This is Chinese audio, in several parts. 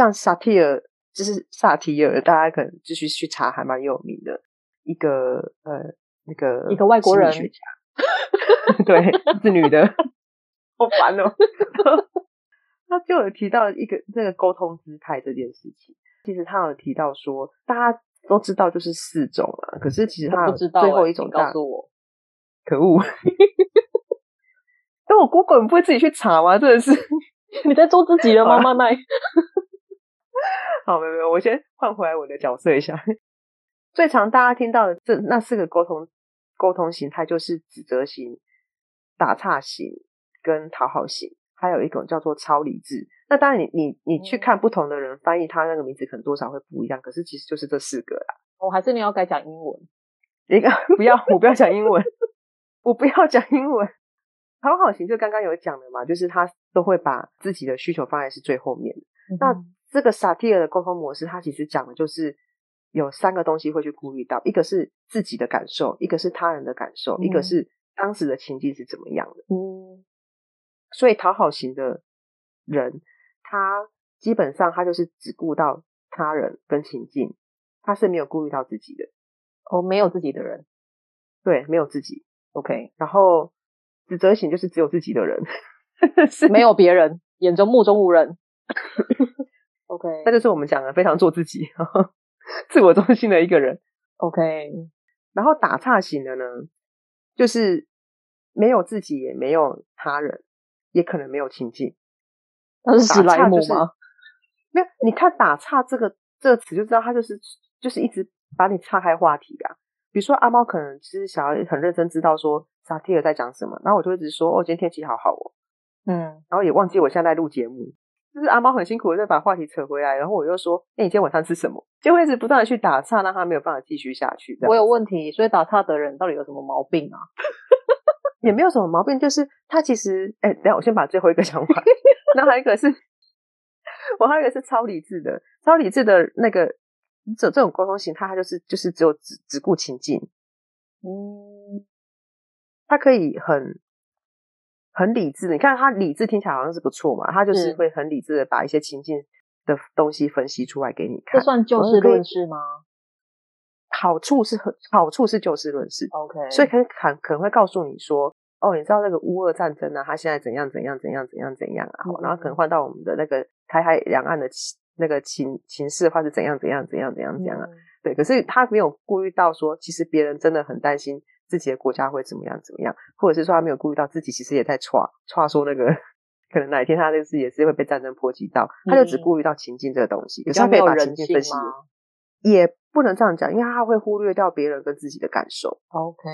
像萨提尔，就是萨提尔，大家可能继续去查，还蛮有名的一个呃，那个一个外国人，对，是女的，好烦哦。他就有提到一个这个沟通姿态这件事情，其实他有提到说，大家都知道就是四种啊，可是其实他有最后一种，告诉我，可恶！但我 Google 你不会自己去查吗？真的是你在做自己的吗？麦麦。好，没有没有，我先换回来我的角色一下。最常大家听到的这那四个沟通沟通形态，就是指责型、打岔型跟讨好型，还有一种叫做超理智。那当然你，你你你去看不同的人翻译，他那个名字可能多少会不一样，可是其实就是这四个啦。我，还是你要改讲英文？一个不要，我不要讲英文，我不要讲英文。讨好型就刚刚有讲的嘛，就是他都会把自己的需求放在是最后面。嗯、那这个萨提尔的沟通模式，它其实讲的就是有三个东西会去顾虑到，一个是自己的感受，一个是他人的感受，嗯、一个是当时的情境是怎么样的。嗯，所以讨好型的人，他基本上他就是只顾到他人跟情境，他是没有顾虑到自己的。哦，没有自己的人，对，没有自己。OK，然后指责型就是只有自己的人，是没有别人，眼中目中无人。OK，那就是我们讲的非常做自己、呵 呵自我中心的一个人。OK，然后打岔型的呢，就是没有自己，也没有他人，也可能没有情境。那是史莱姆吗？没有，你看打岔这个这个词就知道，他就是就是一直把你岔开话题啊。比如说阿猫可能其实想要很认真知道说萨提尔在讲什么，然后我就一直说哦，今天天气好好哦，嗯，然后也忘记我现在在录节目。就是阿猫很辛苦的在把话题扯回来，然后我又说：“哎、欸，你今天晚上吃什么？”就会一直不断的去打岔，让他没有办法继续下去。我有问题，所以打岔的人到底有什么毛病啊？也没有什么毛病，就是他其实……哎、欸，等下我先把最后一个讲完。然后还有一个是，我还有一个是超理智的，超理智的那个这这种沟通型，他他就是就是只有只只顾情境，嗯，他可以很。很理智，你看他理智听起来好像是不错嘛，他就是会很理智的把一些情境的东西分析出来给你看。这算就事论事吗？好处是很好处是就事论事，OK，所以可能可可能会告诉你说，哦，你知道那个乌俄战争啊，他现在怎样怎样怎样怎样怎样啊，嗯、然后可能换到我们的那个台海两岸的那个情情势的话是怎样怎样怎样怎样怎样啊，嗯、对，可是他没有顾虑到说，其实别人真的很担心。自己的国家会怎么样怎么样，或者是说他没有顾虑到自己其实也在闯闯说那个可能哪一天他这个事也是会被战争波及到，他就只顾虑到情境这个东西，可是他可以把情境分析，也不能这样讲，因为他会忽略掉别人跟自己的感受。OK，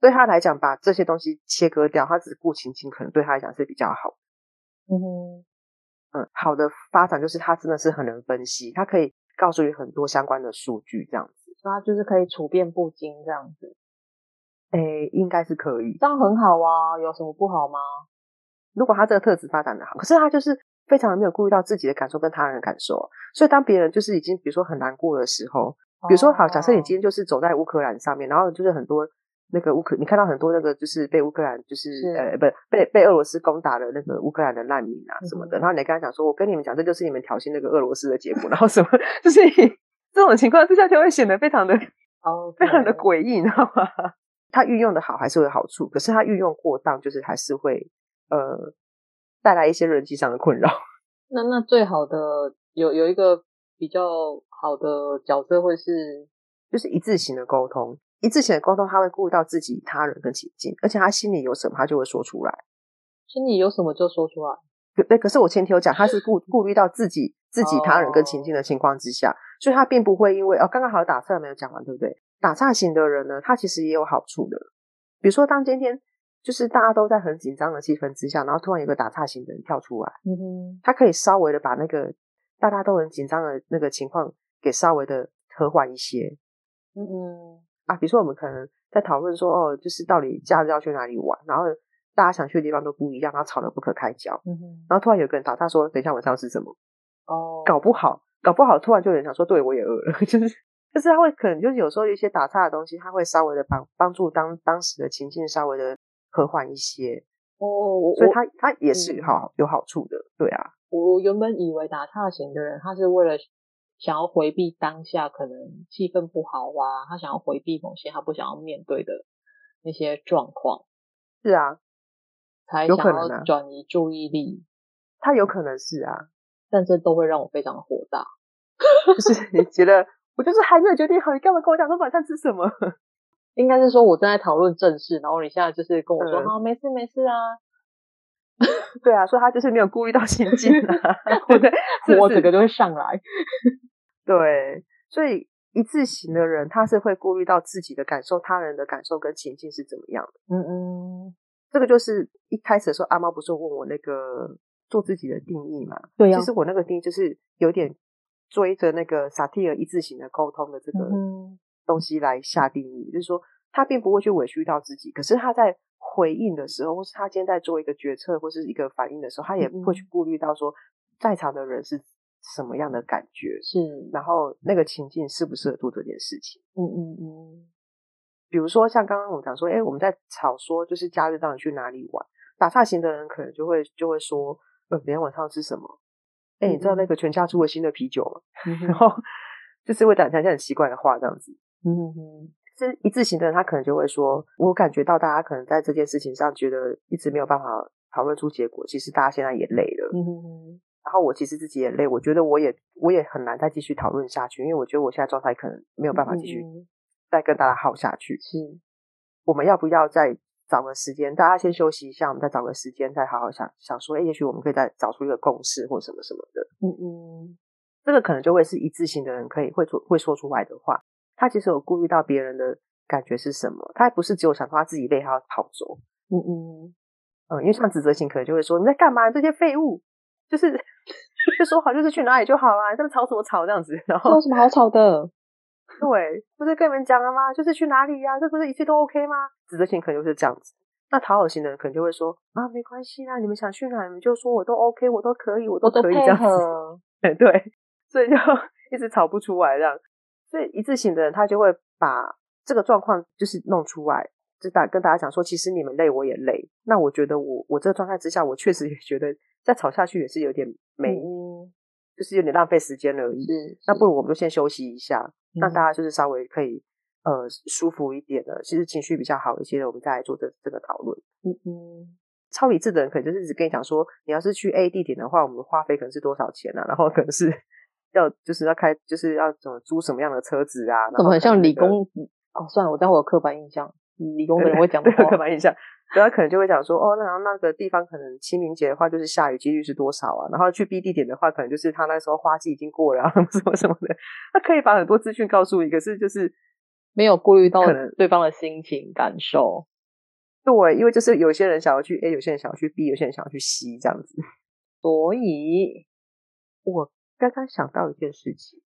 对他来讲，把这些东西切割掉，他只顾情境，可能对他来讲是比较好。嗯哼，嗯，好的发展就是他真的是很能分析，他可以告诉你很多相关的数据，这样子，所以他就是可以处变不惊这样子。诶，应该是可以，这样很好啊，有什么不好吗？如果他这个特质发展的好，可是他就是非常的没有顾虑到自己的感受跟他人的感受，所以当别人就是已经比如说很难过的时候，比如说好，假设你今天就是走在乌克兰上面，然后就是很多那个乌克，你看到很多那个就是被乌克兰就是，是呃不被被俄罗斯攻打的那个乌克兰的难民啊什么的，嗯、然后你跟他讲说，我跟你们讲，这就是你们挑衅那个俄罗斯的结果，然后什么，就是 这种情况之下就会显得非常的哦.非常的诡异，你知道吗？他运用的好还是会有好处，可是他运用过当，就是还是会呃带来一些人际上的困扰。那那最好的有有一个比较好的角色会是，就是一致型的沟通。一致型的沟通，他会顾到自己、他人跟情境，而且他心里有什么，他就会说出来。心里有什么就说出来。对，可是我前提有讲，他是顾顾虑到自己、自己、他人跟情境的情况之下，哦、所以他并不会因为哦，刚刚好打算没有讲完，对不对？打岔型的人呢，他其实也有好处的。比如说，当今天就是大家都在很紧张的气氛之下，然后突然有个打岔型的人跳出来，嗯哼，他可以稍微的把那个大家都很紧张的那个情况给稍微的和缓一些，嗯嗯，啊，比如说我们可能在讨论说，哦，就是到底假日要去哪里玩，然后大家想去的地方都不一样，然后吵得不可开交，嗯哼，然后突然有个人打岔说，等一下晚上吃什么？哦，搞不好，搞不好突然就有人想说，对我也饿了，就是。就是他会可能就是有时候一些打岔的东西，他会稍微的帮帮助当当时的情境稍微的和缓一些哦，所以他他也是好有好处的，对啊。我原本以为打岔型的人，他是为了想要回避当下可能气氛不好啊，他想要回避某些他不想要面对的那些状况，是啊，才想要转移注意力。他有可能是啊，但这都会让我非常的火大，就是你觉得。我就是还没有决定好，你干嘛跟我讲说晚上吃什么？应该是说我正在讨论正事，然后你现在就是跟我说，好、嗯，没事没事啊。对啊，所以他就是没有顾虑到情境 啊，对不对？我整个就会上来。对，所以一字型的人，他是会顾虑到自己的感受、他人的感受跟情境是怎么样的。嗯嗯，这个就是一开始的时候，阿猫不是问我那个做自己的定义嘛？对呀、啊。其实我那个定义就是有点。追着那个萨提尔一字型的沟通的这个东西来下定义，嗯、就是说他并不会去委屈到自己，可是他在回应的时候，或是他今天在做一个决策或是一个反应的时候，他也不会去顾虑到说在场的人是什么样的感觉，是，然后那个情境适不适合做这件事情。嗯嗯嗯。比如说像刚刚我们讲说，哎，我们在吵说就是假日到底去哪里玩，打岔型的人可能就会就会说，呃，明天晚上吃什么？哎、欸，你知道那个全家出了新的啤酒吗？嗯、然后就是会讲一些很奇怪的话，这样子。嗯哼，这一字型的人，他可能就会说：“我感觉到大家可能在这件事情上觉得一直没有办法讨论出结果，其实大家现在也累了。嗯哼，然后我其实自己也累，我觉得我也我也很难再继续讨论下去，因为我觉得我现在状态可能没有办法继续再跟大家耗下去。是，我们要不要再？”找个时间，大家先休息一下，我们再找个时间，再好好想想说，哎，也许我们可以再找出一个共识或什么什么的。嗯嗯，这个可能就会是一致性的人可以会说会说出来的话。他其实有顾虑到别人的感觉是什么，他还不是只有想说他自己被，他要跑走。嗯嗯嗯，因为像指责型可能就会说，你在干嘛？这些废物，就是 就说好就是去哪里就好啊，这么吵什么吵这样子，然后有什么好吵的？对，不是跟你们讲了吗？就是去哪里呀、啊？这不是一切都 OK 吗？指责型可能就是这样子。那讨好型的人可能就会说啊，没关系啦，你们想去哪，你们就说我都 OK，我都可以，我都可以这样子。对对，所以就 一直吵不出来这样。所以一致型的人他就会把这个状况就是弄出来，就大跟大家讲说，其实你们累，我也累。那我觉得我我这个状态之下，我确实也觉得再吵下去也是有点没，嗯、就是有点浪费时间而已。那不如我们就先休息一下。让大家就是稍微可以呃舒服一点的，其实情绪比较好一些的，我们再来做这这个讨论。嗯嗯，超理智的人可能就是一直跟你讲说，你要是去 A 地点的话，我们的花费可能是多少钱啊？然后可能是要就是要开就是要怎么租什么样的车子啊？怎么很像理工？哦，算了，我待会有刻板印象，理工的人 会讲的刻板印象。所以他可能就会讲说，哦，那然后那个地方可能清明节的话，就是下雨几率是多少啊？然后去 B 地点的话，可能就是他那时候花季已经过了，啊，什么什么的。他可以把很多资讯告诉你，可是就是没有顾虑到可能对方的心情感受。对，因为就是有些人想要去 A，有些人想要去 B，有些人想要去 C 这样子。所以，我刚刚想到一件事情，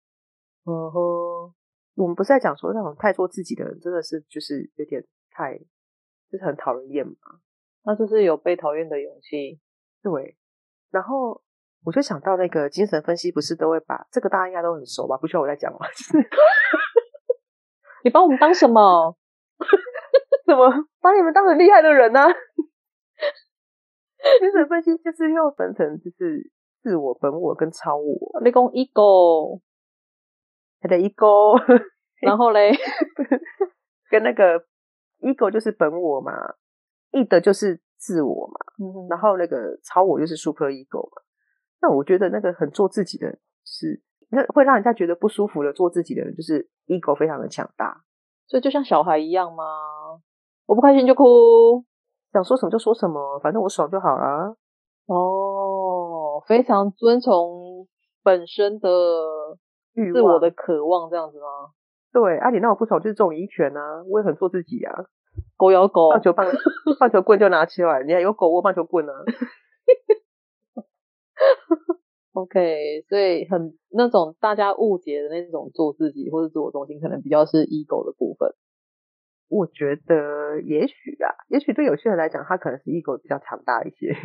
嗯哼，我们不是在讲说那种太做自己的人，真的是就是有点太。就是很讨人厌嘛，那就是有被讨厌的勇气。对，然后我就想到那个精神分析，不是都会把这个大家应该都很熟吧？不需要我再讲了？就是 你把我们当什么？怎么把你们当很厉害的人呢、啊？精神分析就是又分成就是自我、本我跟超我。你讲 ego，还得 ego，然后嘞，跟那个。Ego 就是本我嘛，id 就是自我嘛，嗯，然后那个超我就是 super ego 嘛。那我觉得那个很做自己的是，那会让人家觉得不舒服的做自己的人，就是 ego 非常的强大。所以就像小孩一样吗？我不开心就哭，想说什么就说什么，反正我爽就好了。哦，非常遵从本身的自我的渴望，这样子吗？对，啊，你那我不爽就是这种遗权啊，我也很做自己啊。狗咬狗，棒球棒，棒球棍就拿起来，你还有狗握棒球棍呢、啊。OK，所以很那种大家误解的那种做自己或者自我中心，可能比较是 ego 的部分。我觉得也许啊，也许对有些人来讲，他可能是 ego 比较强大一些。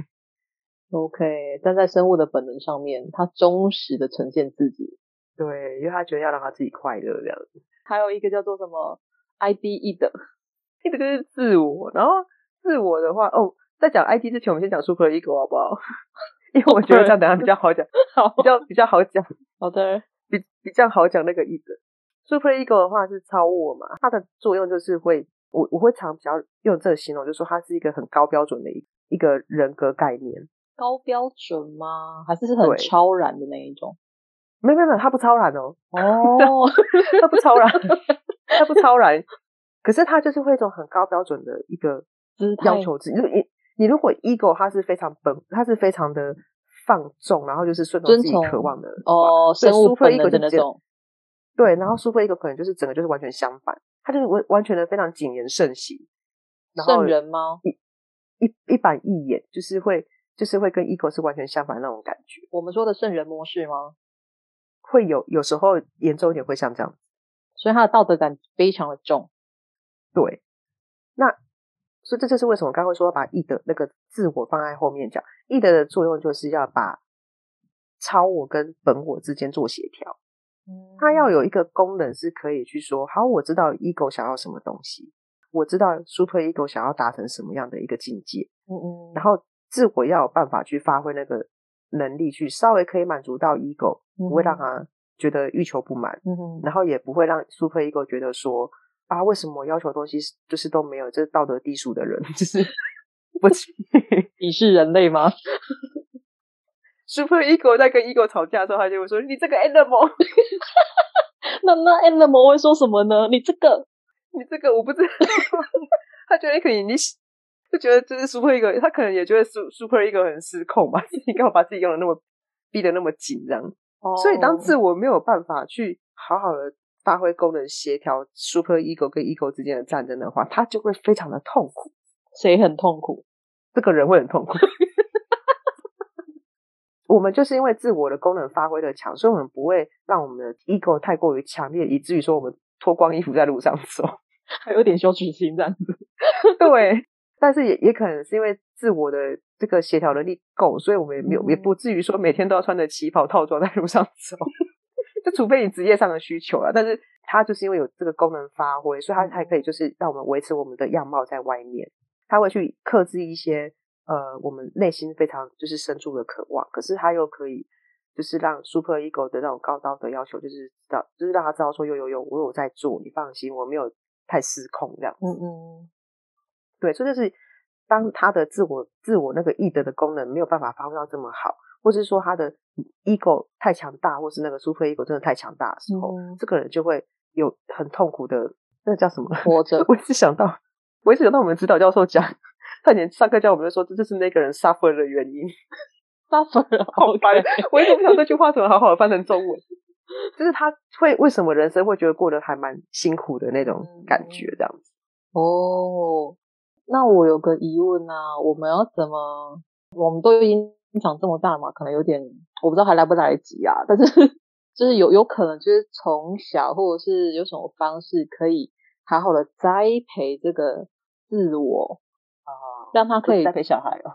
OK，但在生物的本能上面，他忠实的呈现自己。对，因为他觉得要让他自己快乐这样子。还有一个叫做什么 ID，id，id 就是自我。然后自我的话，哦，在讲 ID 之前，我们先讲 super ego 好不好？因为我觉得这样等下比较好讲，好，比较比较好讲。好的，比比较好讲那个 E 的。super ego 的话是超我嘛，它的作用就是会，我我会常比较用这个形容，就是说它是一个很高标准的一一个人格概念。高标准吗？还是是很超然的那一种？没有没有，它不超然哦。哦，他不超然，他不超然。可是他就是会一种很高标准的一个要求自己。你你如果 ego 他是非常本，他是非常的放纵，然后就是顺从自己渴望的哦，生物本能的那种。对，然后 super ego 可能就是整个就是完全相反，他就是完完全的非常谨言慎行，圣人吗？一一一板一眼，就是会就是会跟 ego 是完全相反的那种感觉。我们说的圣人模式吗？会有有时候严重一点会像这样，所以他的道德感非常的重。对，那所以这就是为什么我刚刚会说把义德那个自我放在后面讲。义德的作用就是要把超我跟本我之间做协调。它要。有一个功能是可以去说，好，我知道 ego 想要什么东西，我知道 super ego 想要达成什么样的一个境界，嗯嗯，然后自我要有办法去发挥那个能力，去稍微可以满足到 ego，不会让他觉得欲求不满，嗯，然后也不会让 super ego 觉得说啊，为什么我要求东西就是都没有，这是道德低俗的人，就是不起，你是人类吗？Super Ego 在跟 Ego 吵架的时候，他就会说：“你这个 Animal。”那那 Animal 会说什么呢？你这个，你这个，我不知道。他觉得可以，你就觉得这是 Super Ego，他可能也觉得 Super Ego 很失控吧？你干嘛把自己用的那么逼得那么紧，这样。Oh. 所以当自我没有办法去好好的发挥功能协调 Super Ego 跟 Ego 之间的战争的话，他就会非常的痛苦。谁很痛苦？这个人会很痛苦。我们就是因为自我的功能发挥的强，所以我们不会让我们的 ego 太过于强烈，以至于说我们脱光衣服在路上走，还有点羞耻心这样子。对，但是也也可能是因为自我的这个协调能力够，所以我们也没有、嗯、也不至于说每天都要穿着旗袍套装在路上走。就除非你职业上的需求了，但是它就是因为有这个功能发挥，所以它才可以就是让我们维持我们的样貌在外面。它会去克制一些。呃，我们内心非常就是深处的渴望，可是他又可以就是让 super ego 的那种高道德要求，就是知道，就是让他知道说，有有有，我有在做，你放心，我没有太失控这样子。嗯嗯，对，所以就是当他的自我自我那个意德的功能没有办法发挥到这么好，或是说他的 ego 太强大，或是那个 super ego 真的太强大的时候，嗯、这个人就会有很痛苦的，那个叫什么？活着。我一直想到，我一直想到我们指导教授讲。他以前上课教我们就说，这就是那个人 suffer 的原因。suffer 好烦，我一直不晓得这句话怎么好好的翻成中文。就是他会为什么人生会觉得过得还蛮辛苦的那种感觉，这样子。哦，那我有个疑问啊，我们要怎么？我们都已经长这么大嘛，可能有点我不知道还来不来得及啊。但是就是有有可能就是从小或者是有什么方式可以好好的栽培这个自我啊。让他可以栽培小孩哦，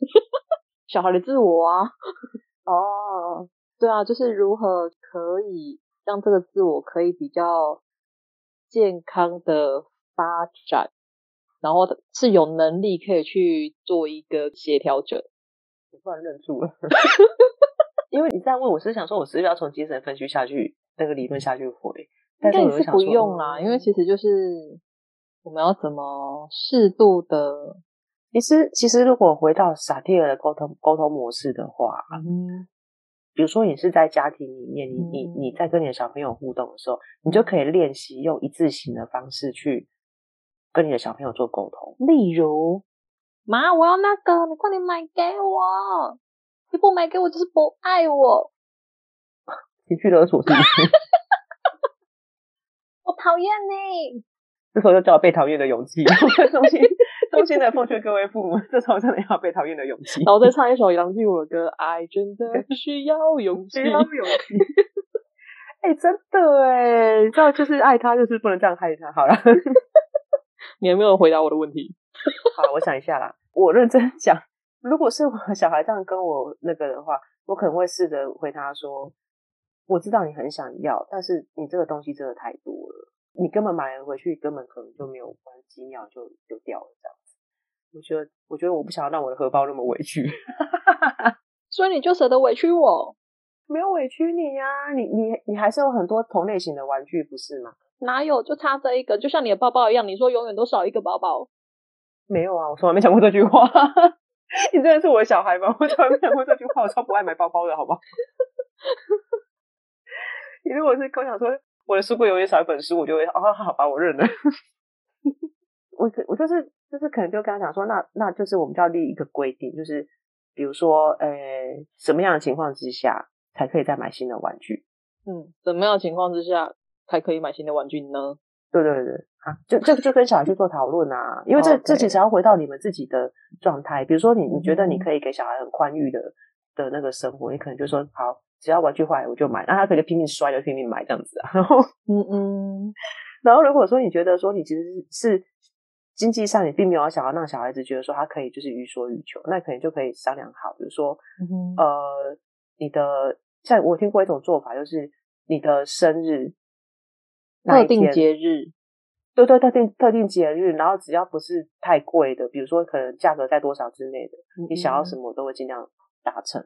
小孩的自我啊，哦，对啊，就是如何可以让这个自我可以比较健康的发展，然后是有能力可以去做一个协调者。我突然愣住了，因为你在问我，是想说我是不是要从精神分析下去那个理论下去回，但是我是不用啦，因为其实就是我们要怎么适度的。其实，其实如果回到萨提尔的沟通沟通模式的话，嗯，比如说你是在家庭里面，你你你在跟你的小朋友互动的时候，你就可以练习用一字型的方式去跟你的小朋友做沟通。例如，妈，我要那个，你快点买给我，你不买给我就是不爱我。情绪勒索是不是？我讨厌你。这时候就叫被讨厌的勇气。衷心衷心的奉劝各位父母，这时候真的要被讨厌的勇气。然后再唱一首杨静茹的歌，《爱真的需要勇气》，需要勇气。哎、欸，真的哎，你知道，就是爱他，就是不能这样害他。好了，你还没有回答我的问题？好，我想一下啦。我认真讲，如果是我小孩这样跟我那个的话，我可能会试着回答说：“我知道你很想要，但是你这个东西真的太多了，你根本买了回去，根本可能就没有玩几秒就就掉了。”这样子，我觉得，我觉得我不想要让我的荷包那么委屈，所以你就舍得委屈我？没有委屈你呀、啊，你你你还是有很多同类型的玩具，不是吗？哪有？就差这一个，就像你的包包一样，你说永远都少一个包包。没有啊，我从来没讲过这句话。你真的是我的小孩吗？我从来没讲过这句话。我超不爱买包包的，好不好？你如果是跟我讲说我的书柜永远少一本书，我就会哦，好吧，我认了。我我就是就是可能就跟他讲说，那那就是我们就要立一个规定，就是比如说，呃，什么样的情况之下。才可以再买新的玩具。嗯，什么样的情况之下才可以买新的玩具呢？对对对，啊，就就就跟小孩去做讨论啊，因为这 Okay. 这其实要回到你们自己的状态。比如说你，你你觉得你可以给小孩很宽裕的的那个生活，你可能就说好，只要玩具坏我就买，那他可以拼命摔就拼命买这样子啊。然 后，嗯嗯，然后如果说你觉得说你其实是经济上你并没有想要让小孩子觉得说他可以就是予所欲求，那可能就可以商量好，比如说，嗯、哼呃，你的。像我听过一种做法，就是你的生日特定节日，对对，特定特定节日，然后只要不是太贵的，比如说可能价格在多少之内的，嗯、你想要什么都会尽量达成。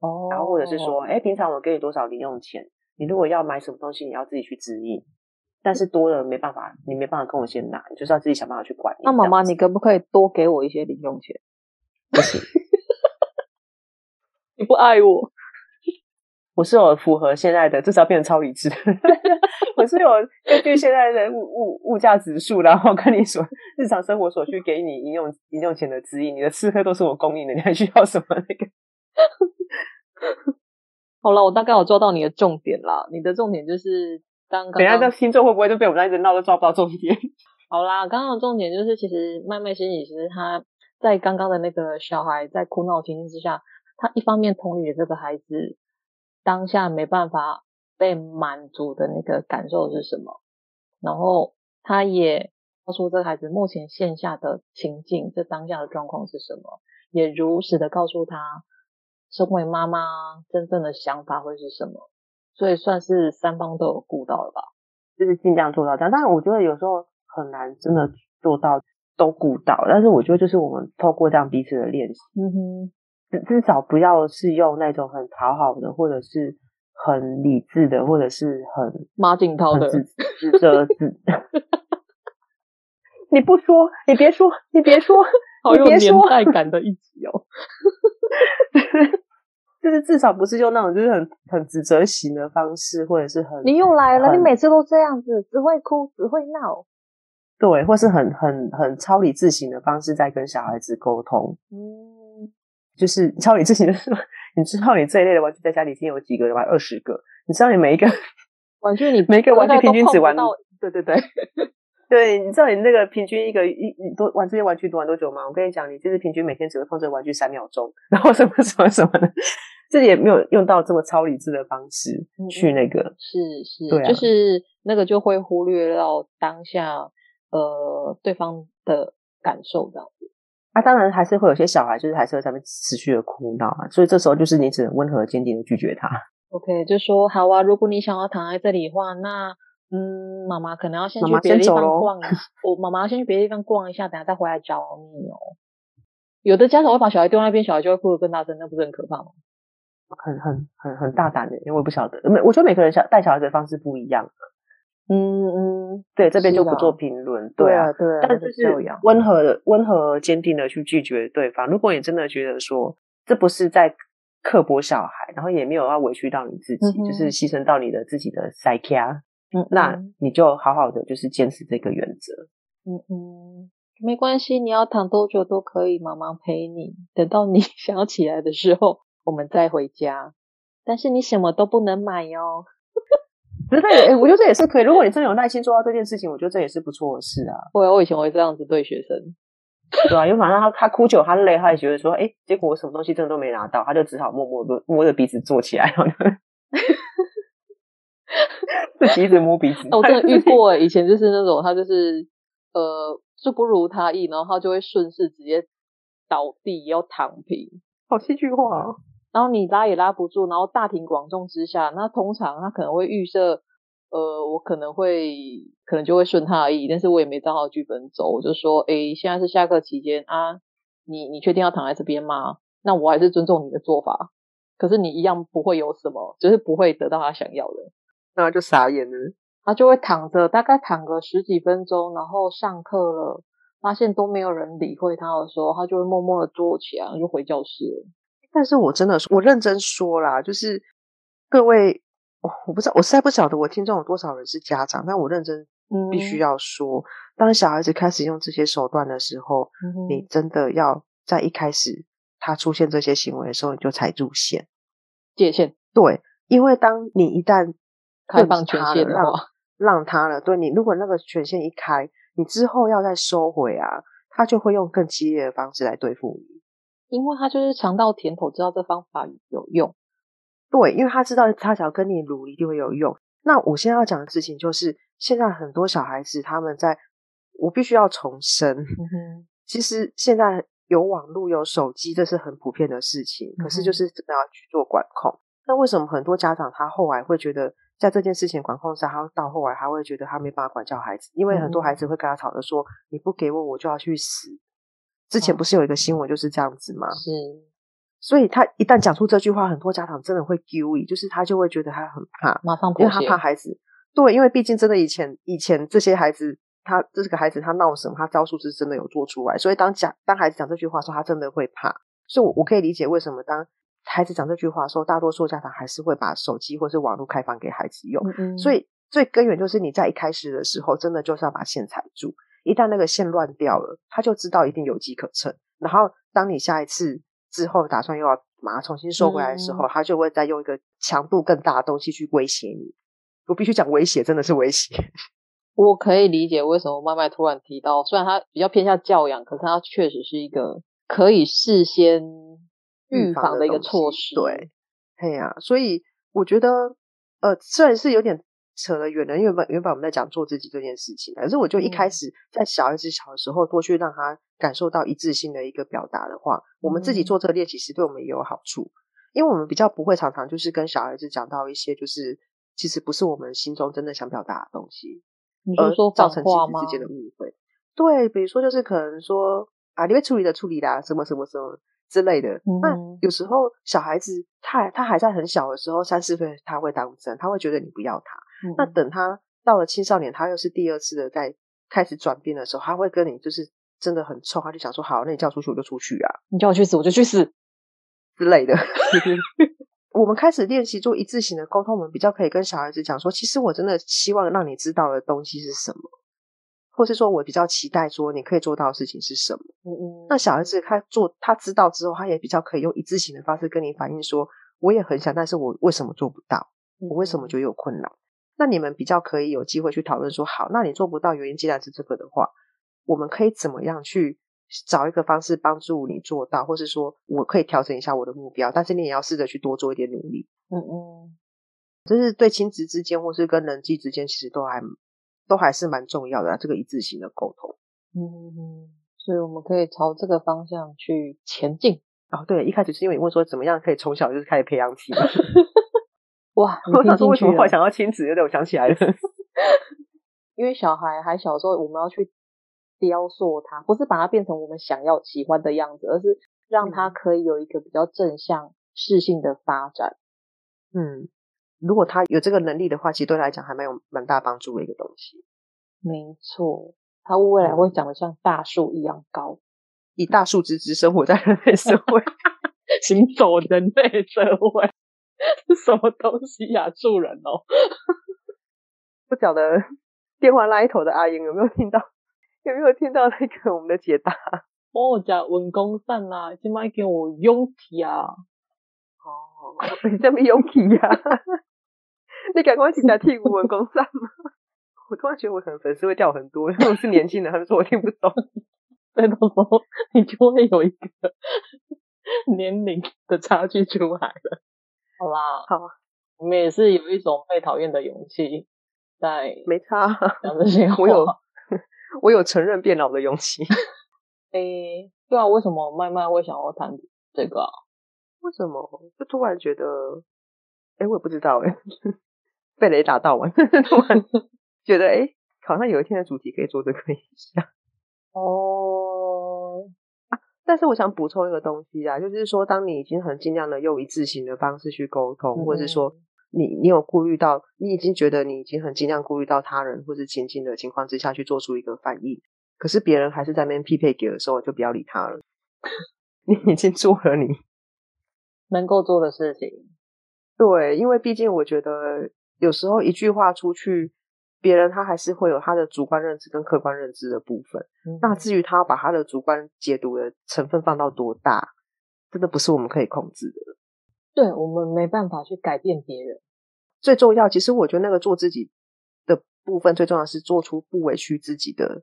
哦，然后或者是说，哎，平常我给你多少零用钱，你如果要买什么东西，你要自己去指引，但是多了没办法，你没办法跟我先拿，你就是要自己想办法去管理。那妈妈，你可不可以多给我一些零用钱？不行，你不爱我。我是有符合现在的，至少变成超理智。我是有根据现在的物物物价指数，然后跟你所日常生活所需，给你饮用饮用钱的指引。你的吃喝都是我供应的，你还需要什么那个？好了，我大概有抓到你的重点啦。你的重点就是刚刚，等一下这听众会不会就被我们那一直闹都抓不到重点？好啦，刚刚的重点就是，其实麦麦心理师他在刚刚的那个小孩在哭闹情境之下，他一方面同理了这个孩子。当下没办法被满足的那个感受是什么？然后他也告诉这个孩子目前线下的情境，这当下的状况是什么？也如实的告诉他，身为妈妈真正的想法会是什么？所以算是三方都有顾到了吧，就是尽量做到这样。但是我觉得有时候很难真的做到都顾到，但是我觉得就是我们透过这样彼此的练习，嗯哼。至少不要是用那种很讨好的，或者是很理智的，或者是很马景涛的指责字。你不说，你别说，你别说，好有年代感的一集哦。就是至少不是用那种就是很很指责型的方式，或者是很你又来了，你每次都这样子，只会哭，只会闹。对，或是很很很超理智型的方式在跟小孩子沟通。嗯。就是超理智型的是，你知道你这一类的玩具在家里已经有几个了吧？二十个。你知道你每一个 玩具，你每一个玩具平均只玩到，对对对，对，你知道你那个平均一个一你多玩这些玩具多玩多久吗？我跟你讲，你就是平均每天只会碰这个玩具三秒钟，然后什么 什么什么的，自己也没有用到这么超理智的方式去那个，嗯、是是，对、啊，就是那个就会忽略到当下呃对方的感受这样子。啊，当然还是会有些小孩，就是还是会在那边持续的哭闹啊，所以这时候就是你只能温和坚定的拒绝他。OK，就说好啊，如果你想要躺在这里的话，那嗯，妈妈可能要先去别的地方逛，我妈妈要先去别的地方逛一下，等下再回来找你哦。有的家长会把小孩丢那边，小孩就会哭得更大声，那不是很可怕吗？很很很很大胆的，因为我不晓得，没，我觉得每个人小带小孩子的方式不一样。嗯嗯，对，这边就不做评论。对啊，对啊，但是就是温和的、温和坚定的去拒绝对方。如果你真的觉得说这不是在刻薄小孩，然后也没有要委屈到你自己，嗯、就是牺牲到你的自己的 psyche，嗯，那你就好好的就是坚持这个原则。嗯嗯，没关系，你要躺多久都可以，妈妈陪你。等到你 想要起来的时候，我们再回家。但是你什么都不能买哟。可我觉得这也是可以。如果你真的有耐心做到这件事情，我觉得这也是不错的事啊。我我以前会这样子对学生，对啊，因为反正他他哭久，他累，他也觉得说，哎，结果我什么东西真的都没拿到，他就只好默默的摸着鼻子坐起来，然 后自己一直摸鼻子。我真的遇过，以前就是那种他就是呃，就不如他意，然后他就会顺势直接倒地要躺平，好戏剧化啊。然后你拉也拉不住，然后大庭广众之下，那通常他可能会预设，呃，我可能会，可能就会顺他而已，但是我也没照他的剧本走，我就说，诶，现在是下课期间啊，你你确定要躺在这边吗？那我还是尊重你的做法，可是你一样不会有什么，就是不会得到他想要的，那他就傻眼了，他就会躺着，大概躺个十几分钟，然后上课了，发现都没有人理会他的时候，他就会默默的坐起来，就回教室了。但是我真的，我认真说啦，就是各位，我我不知道，我实在不晓得我听众有多少人是家长，但我认真必须要说，嗯、当小孩子开始用这些手段的时候，嗯、你真的要在一开始他出现这些行为的时候，你就踩住线界限。对，因为当你一旦开放权限的话，让，让他了，对你，如果那个权限一开，你之后要再收回啊，他就会用更激烈的方式来对付你。因为他就是尝到甜头，知道这方法有用。对，因为他知道他只要跟你撸一定会有用。那我现在要讲的事情就是，现在很多小孩子他们在，我必须要重申，嗯，其实现在有网络有手机，这是很普遍的事情。可是就是真的要去做管控。那为什么很多家长他后来会觉得，在这件事情管控上，他到后来他会觉得他没办法管教孩子？因为很多孩子会跟他吵着说：“你不给我，我就要去死。”之前不是有一个新闻就是这样子吗？是，所以他一旦讲出这句话，很多家长真的会丢脸，就是他就会觉得他很怕，马上因为他怕孩子。对，因为毕竟真的以前以前这些孩子，他这个孩子他闹什么，他招数是真的有做出来。所以当讲当孩子讲这句话的时候，他真的会怕。所以我，我我可以理解为什么当孩子讲这句话的时候，大多数家长还是会把手机或是网络开放给孩子用。嗯嗯。所以最根源就是你在一开始的时候，真的就是要把线踩住。一旦那个线乱掉了，他就知道一定有机可乘。然后，当你下一次之后打算又要把它重新收回来的时候，嗯、他就会再用一个强度更大的东西去威胁你。我必须讲威胁，真的是威胁。我可以理解为什么麦麦突然提到，虽然他比较偏向教养，可是他确实是一个可以事先预防的一个措施。对，对呀、啊，所以我觉得，呃，虽然是有点。扯得远了，因为原本我们在讲做自己这件事情，可是我就一开始在小孩子小的时候，多去让他感受到一致性的一个表达的话，我们自己做这个练习，其实对我们也有好处，因为我们比较不会常常就是跟小孩子讲到一些就是其实不是我们心中真的想表达的东西，你是说造成亲子之间的误会。对，比如说就是可能说啊，你会处理的处理啦，什么什么什么之类的。嗯、那有时候小孩子他他还在很小的时候，三四岁他会当真，他会觉得你不要他。那等他到了青少年，他又是第二次的在开始转变的时候，他会跟你就是真的很冲，他就想说好，那你叫我出去我就出去啊，你叫我去死我就去死之类的。我们开始练习做一致性的沟通，我们比较可以跟小孩子讲说，其实我真的希望让你知道的东西是什么，或是说我比较期待说你可以做到的事情是什么。嗯嗯。那小孩子他做他知道之后，他也比较可以用一致性的方式跟你反映说，我也很想，但是我为什么做不到？我为什么觉得有困难？那你们比较可以有机会去讨论说，好，那你做不到原因既然是这个的话，我们可以怎么样去找一个方式帮助你做到，或是说我可以调整一下我的目标，但是你也要试着去多做一点努力。嗯嗯，这是对亲子之间或是跟人际之间，其实都还都还是蛮重要的啊，这个一致性的沟通。嗯嗯，所以我们可以朝这个方向去前进。哦，对，一开始是因为你问说怎么样可以从小就是开始培养起。哇！我想说，为什么会想到亲子？对，我想起来了。因为小孩还小时候，我们要去雕塑他，不是把他变成我们想要喜欢的样子，而是让他可以有一个比较正向、适性的发展。嗯，如果他有这个能力的话，其实对他来讲还蛮有蛮大帮助的一个东西。没错，他未来会长得像大树一样高，以大树之姿生活在人类社会，行走人类社会。是 什么东西呀、啊？助人哦！不晓得电话那一头的阿英有没有听到？有没有听到那个我们的解答？哦，讲文公散啦，今麦给我勇气啊！哦，什么勇气呀？你赶快请假替古文公散吗？我突然觉得我可能粉丝会掉很多，因为我是年轻人，他们说我听不懂。所以到时候你就会有一个年龄的差距出来了。好啦，好，我们也是有一种被讨厌的勇气，在没差讲 这些话。我有，我有承认变老的勇气。诶、欸，对啊，为什么麦麦会想要谈这个啊？为什么？就突然觉得，哎、欸，我也不知道、欸，哎，被雷打到完，突然觉得，哎、欸，好像有一天的主题可以做这个一下。哦、啊，但是我想补充一个东西啊，就是说，当你已经很尽量的用一致性的方式去沟通，嗯、或者是说你你有顾虑到，你已经觉得你已经很尽量顾虑到他人或是情境的情况之下去做出一个反应。可是别人还是在那边匹配给的时候，就不要理他了。你已经做了你 能够做的事情。对，因为毕竟我觉得有时候一句话出去，别人他还是会有他的主观认知跟客观认知的部分。嗯、那至于他把他的主观解读的成分放到多大，真的不是我们可以控制的。对，我们没办法去改变别人。最重要，其实我觉得那个做自己的部分，最重要是做出不委屈自己的。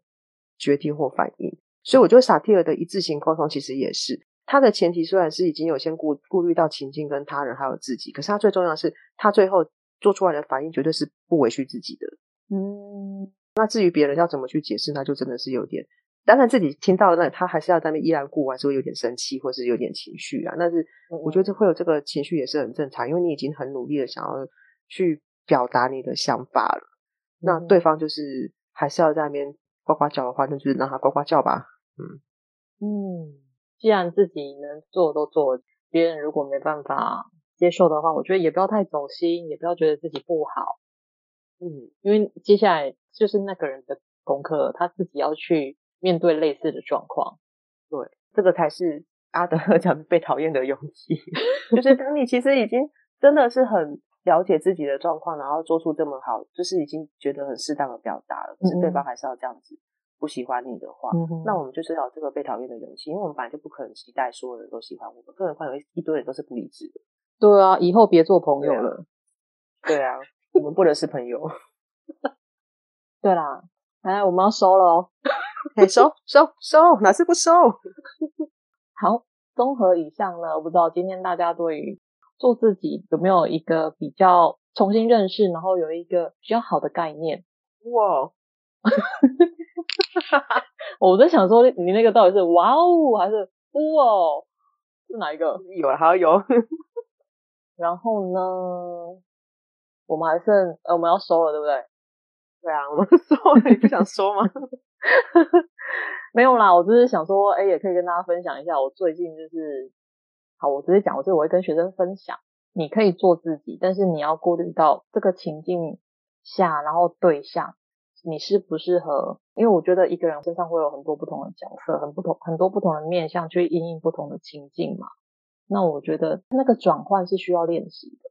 决定或反应，所以我觉得萨提尔的一致性沟通其实也是他的前提，虽然是已经有先顾顾虑到情境跟他人还有自己，可是他最重要的是他最后做出来的反应绝对是不委屈自己的。嗯，那至于别人要怎么去解释，那就真的是有点，当然自己听到那他还是要在那边依然顾，还是会有点生气或是有点情绪啊。但是我觉得这会有这个情绪也是很正常，因为你已经很努力的想要去表达你的想法了，那对方就是还是要在那边。呱呱叫的话，那就是让他呱呱叫吧。嗯嗯，既然自己能做都做了，别人如果没办法接受的话，我觉得也不要太走心，也不要觉得自己不好。嗯，因为接下来就是那个人的功课，他自己要去面对类似的状况。对，这个才是阿德勒讲被讨厌的勇气，就是当你其实已经真的是很。了解自己的状况，然后做出这么好，就是已经觉得很适当的表达了。可是对方还是要这样子不喜欢你的话，嗯、那我们就是要有这个被讨厌的勇气，因为我们本来就不可能期待所有人都喜欢我们，更何况有一堆人都是不理智的。对啊，以后别做朋友了。对啊，我们不能是朋友。对啦，来，我们要收了哦。哎，收收收，哪次不收？好，综合以上呢，我不知道今天大家对于。做自己有没有一个比较重新认识，然后有一个比较好的概念？哇！我在想说，你那个到底是哇哦还是哇？是哪一个？有啊，还有。然后呢，我们还剩呃，我们要收了，对不对？对啊，我们收了，你不想说吗？没有啦，我只是想说，哎，也可以跟大家分享一下，我最近就是。好，我直接讲，我这我会跟学生分享，你可以做自己，但是你要顾虑到这个情境下，然后对象你适不适合？因为我觉得一个人身上会有很多不同的角色，很不同很多不同的面向去应应不同的情境嘛。那我觉得那个转换是需要练习的。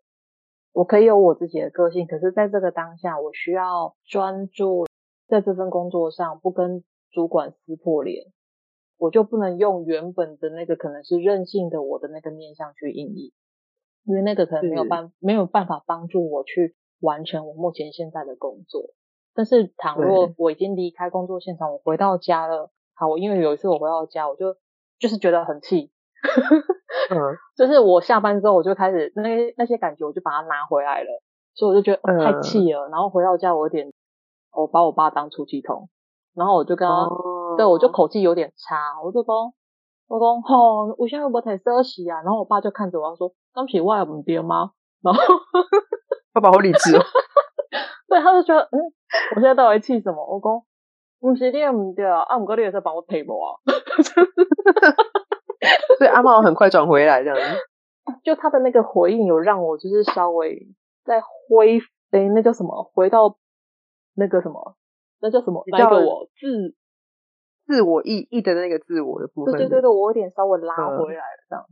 我可以有我自己的个性，可是在这个当下，我需要专注在这份工作上，不跟主管撕破脸。我就不能用原本的那个可能是任性的我的那个面向去应对，因为那个可能没有办没有办法帮助我去完成我目前现在的工作。但是倘若我已经离开工作现场，我回到家了，好，我因为有一次我回到家，我就就是觉得很气，嗯，就是我下班之后我就开始那些那些感觉我就把它拿回来了，所以我就觉得、哦、太气了，然后回到家我有点，我把我爸当出气筒，然后我就跟他。哦对，我就口气有点差，我就说，我说，吼，我现在不太休息啊。然后我爸就看着我，他说，刚皮外有爹吗？然后爸爸好理智哦。对，他就觉得，嗯，我现在到底气什么？我说，不是爹唔对啊，阿姆哥你也是帮我赔我啊。所以阿茂很快转回来这样子。就他的那个回应有让我就是稍微再恢，哎，那叫什么？回到那个什么？那叫什么？那个我自。自我意义的那个自我的部分，对对对对，我有点稍微拉回来了，这样。嗯、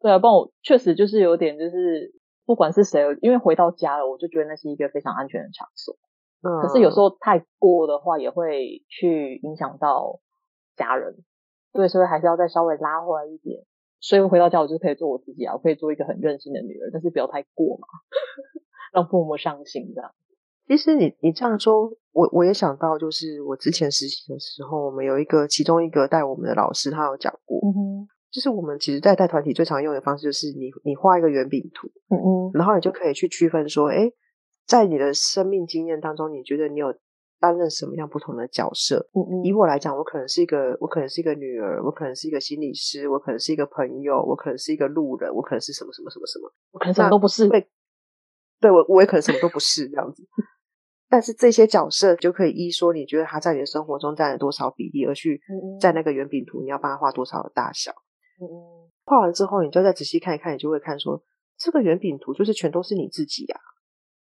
对啊，不然我确实就是有点，就是不管是谁，因为回到家了，我就觉得那是一个非常安全的场所。嗯。可是有时候太过的话，也会去影响到家人。对，所以还是要再稍微拉回来一点。所以回到家，我就可以做我自己啊，我可以做一个很任性的女儿，但是不要太过嘛。让父母伤心这样。其实你你这样说，我我也想到，就是我之前实习的时候，我们有一个其中一个带我们的老师，他有讲过，嗯哼，就是我们其实，在带团体最常用的方式，就是你你画一个圆饼图，嗯嗯，然后你就可以去区分说，哎，在你的生命经验当中，你觉得你有担任什么样不同的角色？嗯嗯，以我来讲，我可能是一个，我可能是一个女儿，我可能是一个心理师，我可能是一个朋友，我可能是一个路人，我可能是什么什么什么什么，我可能什么都不是，对，对我我也可能什么都不是这样子。但是这些角色就可以依说，你觉得他在你的生活中占了多少比例，而去在那个圆饼图，你要帮他画多少的大小。嗯嗯，画完之后，你就再仔细看一看，你就会看说，这个圆饼图就是全都是你自己呀、啊。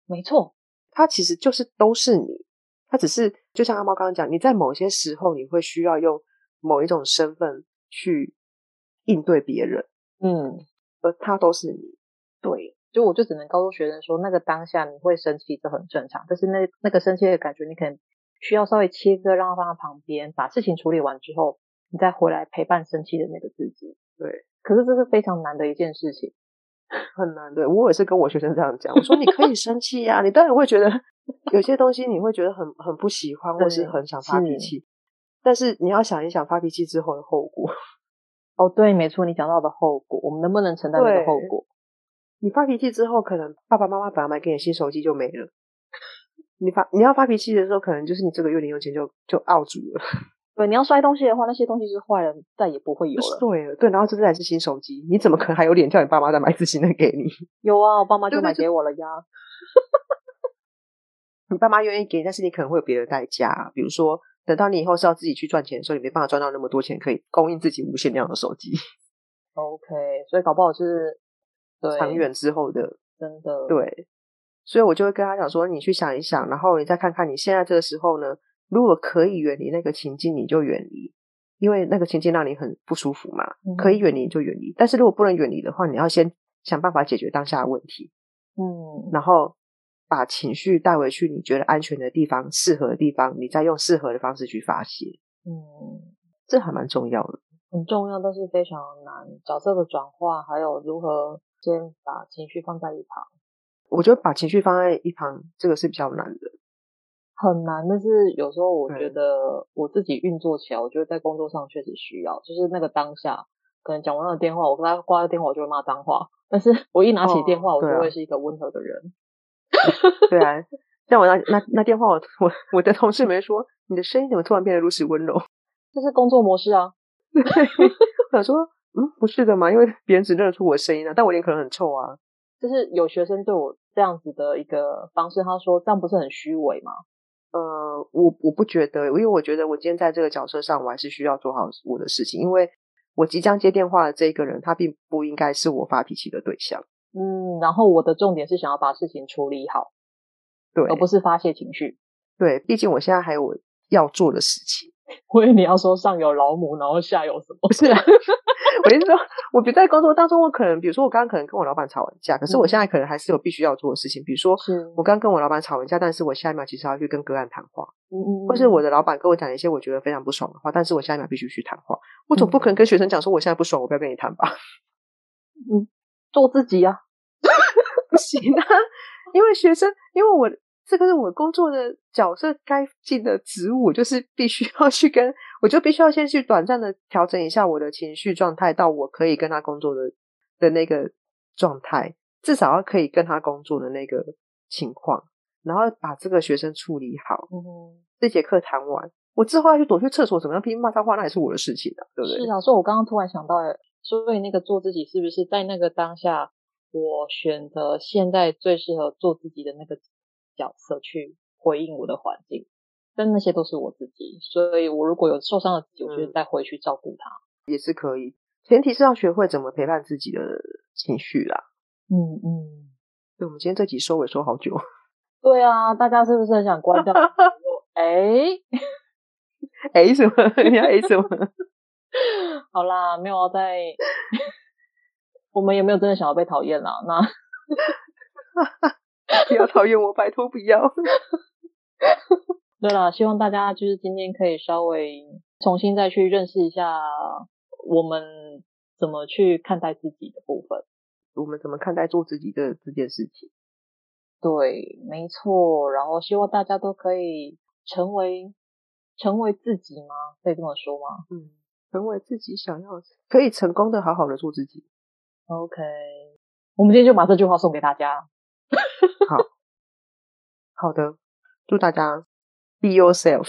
没错，它其实就是都是你，它只是就像阿猫刚刚讲，你在某些时候你会需要用某一种身份去应对别人，嗯，而他都是你，对。就我就只能告诉学生说，那个当下你会生气，这很正常。但是那那个生气的感觉，你可能需要稍微切割，让它放在旁边，把事情处理完之后，你再回来陪伴生气的那个自己。对，可是这是非常难的一件事情，很难。对，我也是跟我学生这样讲，我说你可以生气呀、啊，你当然会觉得有些东西你会觉得很很不喜欢，或是很想发脾气。但是你要想一想发脾气之后的后果。哦，对，没错，你讲到的后果，我们能不能承担那个后果？你发脾气之后，可能爸爸妈妈本来买给你新手机就没了。你发你要发脾气的时候，可能就是你这个月零用钱就就傲住了。对，你要摔东西的话，那些东西是坏了，再也不会有了。对了，对，然后这台是新手机，你怎么可能还有脸叫你爸妈再买一次新的给你？有啊，我爸妈就买给我了呀。你爸妈愿意给，但是你可能会有别的代价，比如说等到你以后是要自己去赚钱的时候，你没办法赚到那么多钱，可以供应自己无限量的手机。OK，所以搞不好是。对，长远之后的，真的对，所以我就会跟他讲说，你去想一想，然后你再看看你现在这个时候呢，如果可以远离那个情境，你就远离，因为那个情境让你很不舒服嘛。嗯、可以远离就远离，但是如果不能远离的话，你要先想办法解决当下的问题，嗯，然后把情绪带回去，你觉得安全的地方、适合的地方，你再用适合的方式去发泄，嗯，这还蛮重要的，很重要，但是非常难，角色的转换，还有如何。先把情绪放在一旁，我觉得把情绪放在一旁，这个是比较难的，很难。但是有时候我觉得我自己运作起来，我觉得在工作上确实需要，就是那个当下，可能讲完那个电话，我跟他挂了电话，我就会骂脏话。但是我一拿起电话，哦、我就会是一个温和的人。对啊，像我那那那电话我，我我我的同事没说，你的声音怎么突然变得如此温柔？这是工作模式啊。我想说。嗯，不是的嘛，因为别人只认得出我的声音啊，但我脸可能很臭啊。就是有学生对我这样子的一个方式，他说这样不是很虚伪吗？呃，我我不觉得，因为我觉得我今天在这个角色上，我还是需要做好我的事情，因为我即将接电话的这个人，他并不应该是我发脾气的对象。嗯，然后我的重点是想要把事情处理好，对，而不是发泄情绪。对，毕竟我现在还有我要做的事情。我以为你要说上有老母，然后下有什么？不是啊。我跟你说，我比在工作当中，我可能，比如说，我刚刚可能跟我老板吵完架，可是我现在可能还是有必须要做的事情，比如说，我刚跟我老板吵完架，但是我下一秒其实要去跟个案谈话，嗯嗯，或是我的老板跟我讲一些我觉得非常不爽的话，但是我下一秒必须去谈话，我总不可能跟学生讲说我现在不爽，我不要跟你谈吧？嗯，做自己啊，不行啊，因为学生，因为我。这个是我工作的角色该尽的职务，就是必须要去跟，我就必须要先去短暂的调整一下我的情绪状态，到我可以跟他工作的的那个状态，至少要可以跟他工作的那个情况，然后把这个学生处理好。嗯，这节课谈完，我之后要去躲去厕所，怎么样拼命骂脏话，那也是我的事情的，对不对？是啊，所以我刚刚突然想到，所以那个做自己是不是在那个当下，我选择现在最适合做自己的那个。角色去回应我的环境，但那些都是我自己，所以我如果有受伤的自己，我就再回去照顾他，嗯，也是可以。前提是要学会怎么陪伴自己的情绪啦。嗯嗯，对，我们今天这集收尾收好久。对啊，大家是不是很想关掉？哎哎、欸，什么？你要哎什么？好啦，没有要再，我们也没有真的想要被讨厌啦。那。不要讨厌我，拜托不要。对了，希望大家就是今天可以稍微重新再去认识一下我们怎么去看待自己的部分，我们怎么看待做自己的这件事情。对，没错。然后希望大家都可以成为成为自己吗？可以这么说吗？嗯，成为自己想要，可以成功的好好的做自己。OK，我们今天就把这句话送给大家。好，好的，祝大家 be yourself。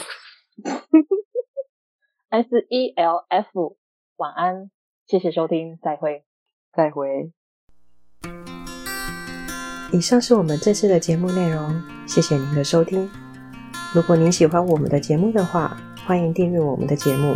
S E L F，晚安，谢谢收听，再会，再会。以上是我们这次的节目内容，谢谢您的收听。如果您喜欢我们的节目的话，欢迎订阅我们的节目，